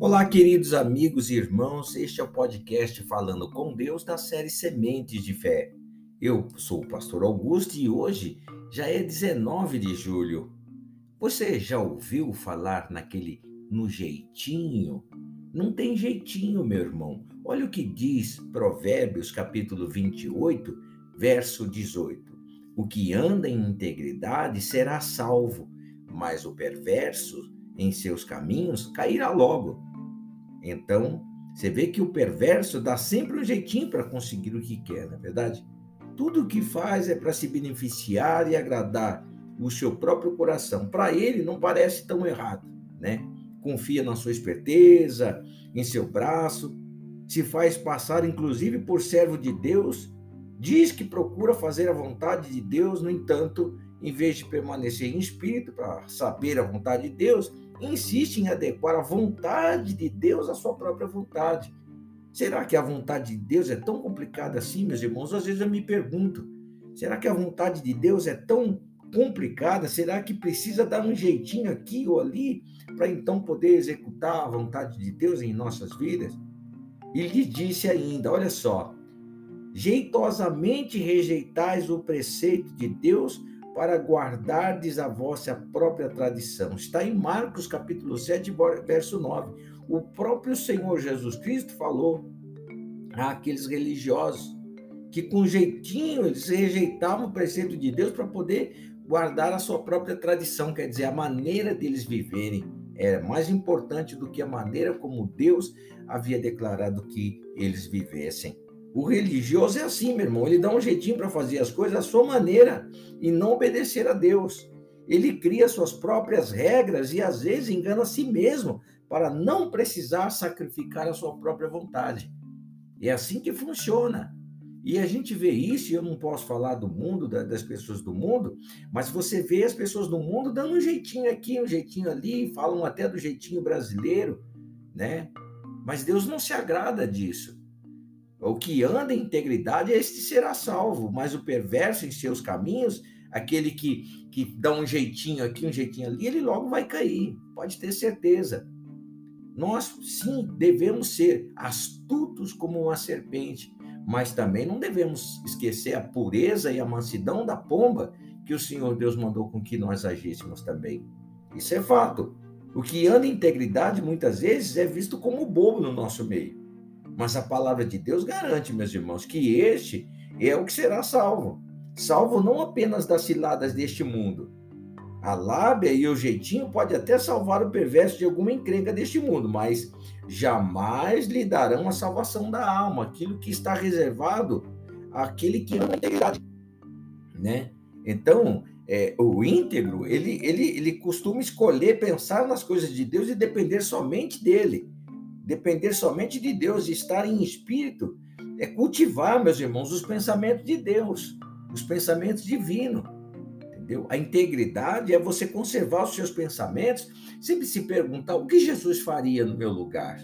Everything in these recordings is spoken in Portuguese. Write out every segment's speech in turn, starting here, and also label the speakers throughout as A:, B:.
A: Olá, queridos amigos e irmãos, este é o podcast Falando com Deus da série Sementes de Fé. Eu sou o pastor Augusto e hoje já é 19 de julho. Você já ouviu falar naquele no jeitinho? Não tem jeitinho, meu irmão. Olha o que diz Provérbios capítulo 28, verso 18. O que anda em integridade será salvo, mas o perverso em seus caminhos cairá logo. Então, você vê que o perverso dá sempre um jeitinho para conseguir o que quer, não é verdade? Tudo o que faz é para se beneficiar e agradar o seu próprio coração. Para ele não parece tão errado, né? Confia na sua esperteza, em seu braço, se faz passar inclusive por servo de Deus, diz que procura fazer a vontade de Deus, no entanto, em vez de permanecer em espírito para saber a vontade de Deus, insiste em adequar a vontade de Deus à sua própria vontade. Será que a vontade de Deus é tão complicada assim, meus irmãos? Às vezes eu me pergunto: será que a vontade de Deus é tão complicada? Será que precisa dar um jeitinho aqui ou ali para então poder executar a vontade de Deus em nossas vidas? E disse ainda: olha só, jeitosamente rejeitais o preceito de Deus para guardardes a vossa própria tradição. Está em Marcos capítulo 7, verso 9. O próprio Senhor Jesus Cristo falou àqueles religiosos que com jeitinho eles rejeitavam o preceito de Deus para poder guardar a sua própria tradição, quer dizer, a maneira deles viverem era mais importante do que a maneira como Deus havia declarado que eles vivessem. O religioso é assim, meu irmão. Ele dá um jeitinho para fazer as coisas à sua maneira e não obedecer a Deus. Ele cria suas próprias regras e às vezes engana a si mesmo para não precisar sacrificar a sua própria vontade. É assim que funciona. E a gente vê isso, e eu não posso falar do mundo, das pessoas do mundo, mas você vê as pessoas do mundo dando um jeitinho aqui, um jeitinho ali, falam até do jeitinho brasileiro, né? Mas Deus não se agrada disso. O que anda em integridade, este será salvo, mas o perverso em seus caminhos, aquele que, que dá um jeitinho aqui, um jeitinho ali, ele logo vai cair, pode ter certeza. Nós, sim, devemos ser astutos como uma serpente, mas também não devemos esquecer a pureza e a mansidão da pomba que o Senhor Deus mandou com que nós agíssemos também. Isso é fato. O que anda em integridade, muitas vezes, é visto como bobo no nosso meio. Mas a palavra de Deus garante, meus irmãos, que este é o que será salvo. Salvo não apenas das ciladas deste mundo. A lábia e o jeitinho pode até salvar o perverso de alguma encrenca deste mundo, mas jamais lhe darão a salvação da alma, aquilo que está reservado àquele que ama a integridade, né? Então, é, o íntegro, ele, ele, ele costuma escolher pensar nas coisas de Deus e depender somente dele depender somente de Deus, estar em espírito, é cultivar, meus irmãos, os pensamentos de Deus, os pensamentos divinos. Entendeu? A integridade é você conservar os seus pensamentos, sempre se perguntar o que Jesus faria no meu lugar,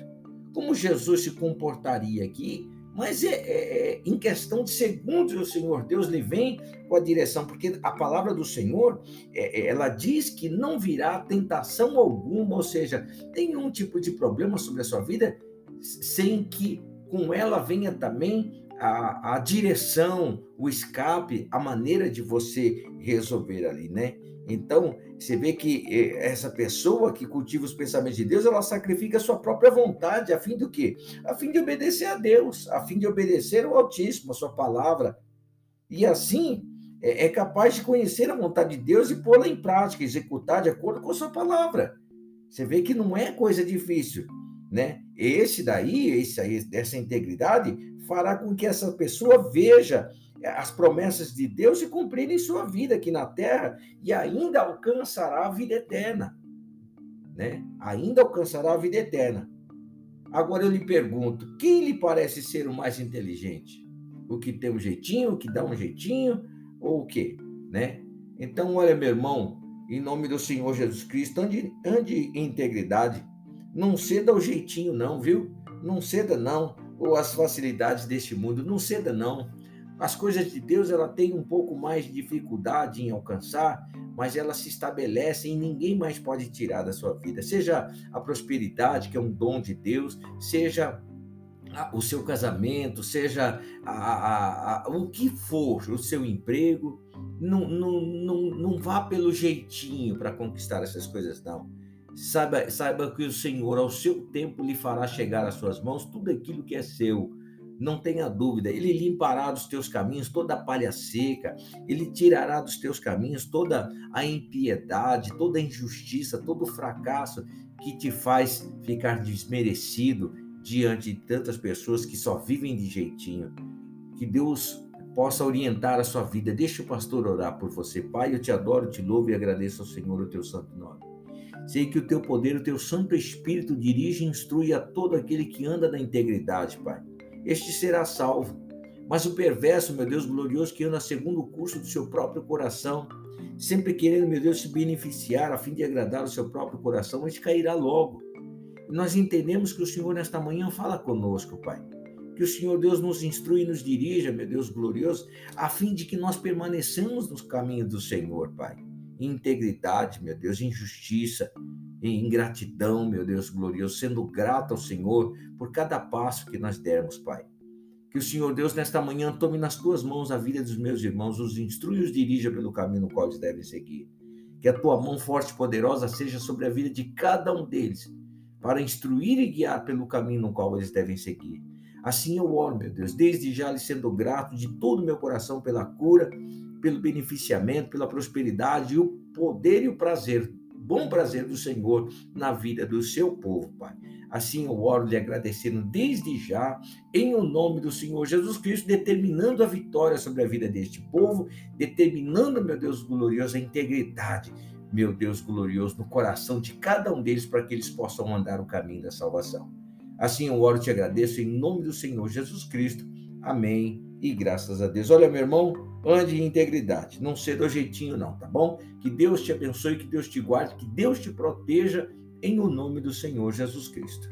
A: como Jesus se comportaria aqui, mas é, é, é, em questão de segundos o Senhor Deus lhe vem com a direção, porque a palavra do Senhor, é, é, ela diz que não virá tentação alguma, ou seja, nenhum tipo de problema sobre a sua vida, sem que com ela venha também a, a direção, o escape, a maneira de você resolver ali, né? Então, você vê que eh, essa pessoa que cultiva os pensamentos de Deus, ela sacrifica a sua própria vontade, a fim do quê? A fim de obedecer a Deus, a fim de obedecer ao Altíssimo, a sua palavra. E assim, é, é capaz de conhecer a vontade de Deus e pô-la em prática, executar de acordo com a sua palavra. Você vê que não é coisa difícil, né? Esse daí, esse aí, essa integridade fará com que essa pessoa veja as promessas de Deus se cumprirem em sua vida aqui na terra e ainda alcançará a vida eterna. Né? Ainda alcançará a vida eterna. Agora eu lhe pergunto, quem lhe parece ser o mais inteligente? O que tem um jeitinho, o que dá um jeitinho, ou o quê? Né? Então, olha, meu irmão, em nome do Senhor Jesus Cristo, ande, ande em integridade. Não ceda ao jeitinho, não, viu? Não ceda, não. Ou às facilidades deste mundo, não ceda, não As coisas de Deus ela tem um pouco mais de dificuldade em alcançar, mas ela se estabelece e ninguém mais pode tirar da sua vida. Seja a prosperidade, que é um dom de Deus, seja o seu casamento, seja a, a, a, o que for, o seu emprego, não, não, não, não vá pelo jeitinho para conquistar essas coisas, não. Saiba, saiba que o Senhor, ao seu tempo, lhe fará chegar às suas mãos tudo aquilo que é seu. Não tenha dúvida, Ele limpará dos teus caminhos toda a palha seca, Ele tirará dos teus caminhos toda a impiedade, toda a injustiça, todo o fracasso que te faz ficar desmerecido diante de tantas pessoas que só vivem de jeitinho. Que Deus possa orientar a sua vida. Deixa o pastor orar por você. Pai, eu te adoro, te louvo e agradeço ao Senhor o teu santo nome. Sei que o teu poder, o teu Santo Espírito dirige e instrui a todo aquele que anda na integridade, Pai. Este será salvo. Mas o perverso, meu Deus glorioso, que anda segundo o curso do seu próprio coração, sempre querendo, meu Deus, se beneficiar a fim de agradar o seu próprio coração, este cairá logo. Nós entendemos que o Senhor nesta manhã fala conosco, Pai. Que o Senhor Deus nos instrui e nos dirija, meu Deus glorioso, a fim de que nós permaneçamos nos caminhos do Senhor, Pai. Integridade, meu Deus, em justiça, em ingratidão, meu Deus glorioso, sendo grato ao Senhor por cada passo que nós dermos, Pai. Que o Senhor Deus, nesta manhã, tome nas tuas mãos a vida dos meus irmãos, os instrui e os dirija pelo caminho no qual eles devem seguir. Que a tua mão forte e poderosa seja sobre a vida de cada um deles para instruir e guiar pelo caminho no qual eles devem seguir. Assim eu oro, meu Deus, desde já lhe sendo grato de todo o meu coração pela cura, pelo beneficiamento, pela prosperidade e o poder e o prazer, bom prazer do Senhor na vida do seu povo, Pai. Assim eu oro lhe agradecendo desde já, em o nome do Senhor Jesus Cristo, determinando a vitória sobre a vida deste povo, determinando, meu Deus glorioso, a integridade meu Deus glorioso, no coração de cada um deles para que eles possam andar o caminho da salvação. Assim eu oro e te agradeço em nome do Senhor Jesus Cristo. Amém. E graças a Deus. Olha, meu irmão, ande em integridade. Não seja do jeitinho, não, tá bom? Que Deus te abençoe, que Deus te guarde, que Deus te proteja em o nome do Senhor Jesus Cristo.